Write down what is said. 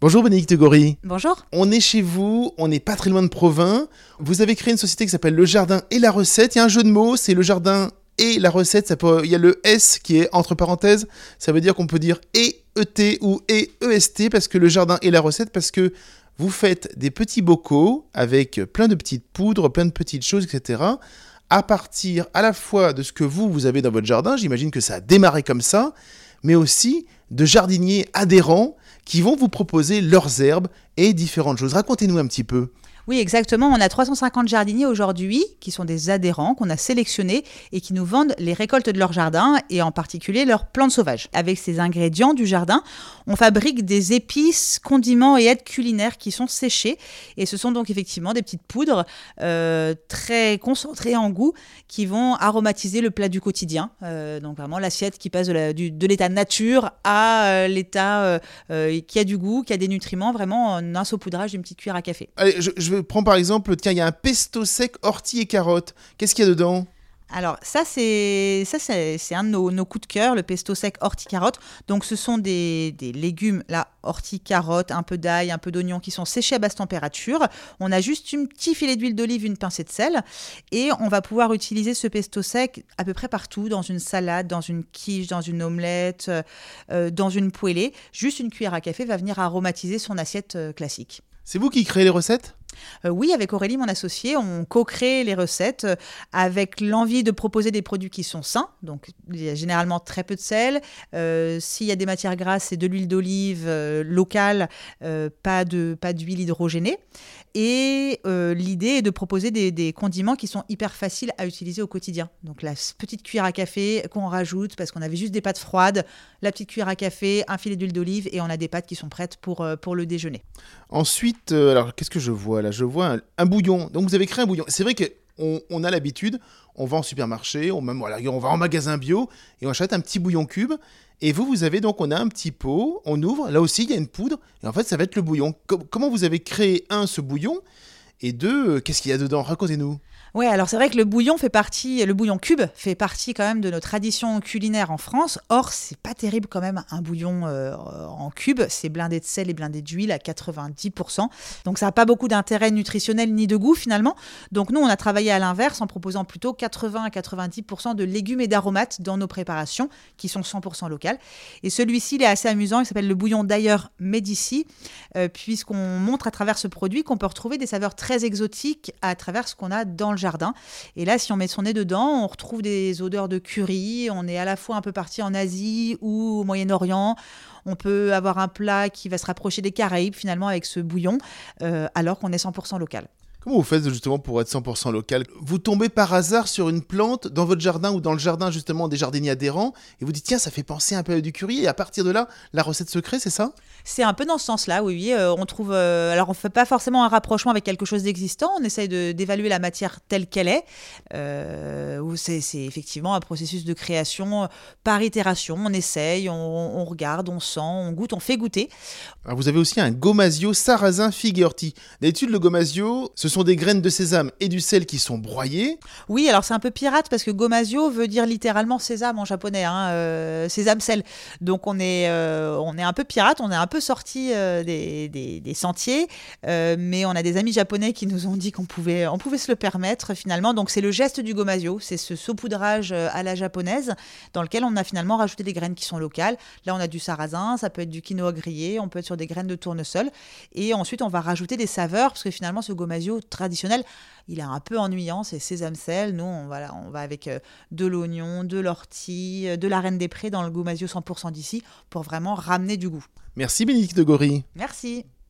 Bonjour Bénédicte Gory. Bonjour. On est chez vous, on n'est pas très loin de Provins. Vous avez créé une société qui s'appelle Le Jardin et la Recette. Il y a un jeu de mots, c'est Le Jardin et la Recette. Ça peut- Il y a le S qui est entre parenthèses. Ça veut dire qu'on peut dire et ET ou et EST parce que Le Jardin et la Recette parce que vous faites des petits bocaux avec plein de petites poudres, plein de petites choses, etc. À partir à la fois de ce que vous, vous avez dans votre jardin, j'imagine que ça a démarré comme ça, mais aussi de jardiniers adhérents qui vont vous proposer leurs herbes et différentes choses. Racontez-nous un petit peu. Oui, exactement. On a 350 jardiniers aujourd'hui qui sont des adhérents qu'on a sélectionnés et qui nous vendent les récoltes de leur jardin et en particulier leurs plantes sauvages. Avec ces ingrédients du jardin, on fabrique des épices, condiments et aides culinaires qui sont séchés. Et ce sont donc effectivement des petites poudres euh, très concentrées en goût qui vont aromatiser le plat du quotidien. Euh, donc vraiment l'assiette qui passe de l'état nature à euh, l'état qui a du goût, qui a des nutriments, vraiment en un saupoudrage d'une petite cuillère à café. Prendre par exemple, tiens, il y a un pesto sec, ortie et carottes. Qu'est-ce qu'il y a dedans? Alors ça c'est ça c'est c'est un de nos, nos coups de cœur, le pesto sec ortie carotte. Donc ce sont des, des légumes là ortie carotte, un peu d'ail, un peu d'oignon qui sont séchés à basse température. On a juste un petit filet d'huile d'olive, une pincée de sel et on va pouvoir utiliser ce pesto sec à peu près partout dans une salade, dans une quiche, dans une omelette, euh, euh, dans une poêlée. Juste une cuillère à café va venir aromatiser son assiette euh, classique. C'est vous qui créez les recettes? Euh, oui, avec Aurélie, mon associé, on co-crée les recettes euh, avec l'envie de proposer des produits qui sont sains. Donc, il y a généralement très peu de sel. Euh, S'il y a des matières grasses, c'est de l'huile d'olive locale, pas pas d'huile hydrogénée. Et l'idée est de proposer des, condiments qui sont hyper faciles à utiliser au quotidien. Donc, la petite cuillère à café qu'on rajoute parce qu'on avait juste des pâtes froides, la petite cuillère à café, un filet d'huile d'olive et on a des pâtes qui sont prêtes pour, pour le déjeuner. Ensuite, alors qu'est-ce que je vois Je vois un, bouillon. Donc vous avez créé un bouillon. C'est vrai qu'on on a l'habitude, on va en supermarché, on, va en magasin bio et on achète un petit bouillon cube. Et vous, vous avez donc, on a un petit pot, on ouvre, là aussi il y a une poudre, et en fait ça va être le bouillon. Com- comment vous avez créé, un, ce bouillon, et deux, euh, qu'est-ce qu'il y a dedans? Racontez-nous. Ouais, alors c'est vrai que le bouillon fait partie, le bouillon cube fait partie quand même de nos traditions culinaires en France. Or, c'est pas terrible quand même un bouillon euh, en cube. C'est blindé de sel et blindé d'huile à 90%. Donc ça n'a pas beaucoup d'intérêt nutritionnel ni de goût finalement. Donc nous, on a travaillé à l'inverse en proposant plutôt 80 à 90% de légumes et d'aromates dans nos préparations qui sont 100% locales. Et celui-ci, il est assez amusant. Il s'appelle le bouillon d'ailleurs Médici, euh, puisqu'on montre à travers ce produit qu'on peut retrouver des saveurs très exotiques à travers ce qu'on a dans le jardin. Et là, si on met son nez dedans, on retrouve des odeurs de curry. On est à la fois un peu parti en Asie ou au Moyen-Orient. On peut avoir un plat qui va se rapprocher des Caraïbes finalement avec ce bouillon, euh, alors qu'on est 100% local. Comment vous faites justement pour être 100% local? Vous tombez par hasard sur une plante dans votre jardin ou dans le jardin justement des jardiniers adhérents et vous dites tiens ça fait penser un peu à du curry et à partir de là la recette se crée c'est ça? C'est un peu dans ce sens-là, oui. oui. Euh, on trouve. euh, alors, on fait pas forcément un rapprochement avec quelque chose d'existant. On essaye d'évaluer la matière telle qu'elle est. Euh, c'est effectivement un processus de création euh, par itération. On essaye, on, on regarde, on sent, on goûte, on fait goûter. Alors vous avez aussi un gomasio sarrasin figue et ortie. D'habitude le gomasio ce sont des graines de sésame et du sel qui sont broyées. Oui, alors c'est un peu pirate parce que gomasio veut dire littéralement sésame en japonais, hein, euh, sésame sel. Donc on est, euh, on est un peu pirate, on est un peu sorti euh, des, des- sentiers, mais on a des amis japonais qui nous ont dit qu'on pouvait, on pouvait se le permettre finalement. Donc c'est le geste du gomasio, c'est ce saupoudrage à la japonaise dans lequel on a finalement rajouté des graines qui sont locales. Là on a du sarrasin, ça peut être du quinoa grillé, on peut être sur des graines de tournesol, et ensuite on va rajouter des saveurs parce que finalement ce gomasio traditionnel il est un peu ennuyant, c'est sésame sel. Nous, on, voilà, on va avec euh, de l'oignon, de l'ortie, euh, de la reine des prés dans le gomasio 100% d'ici pour vraiment ramener du goût. Merci Bénédicte de Gory. Merci.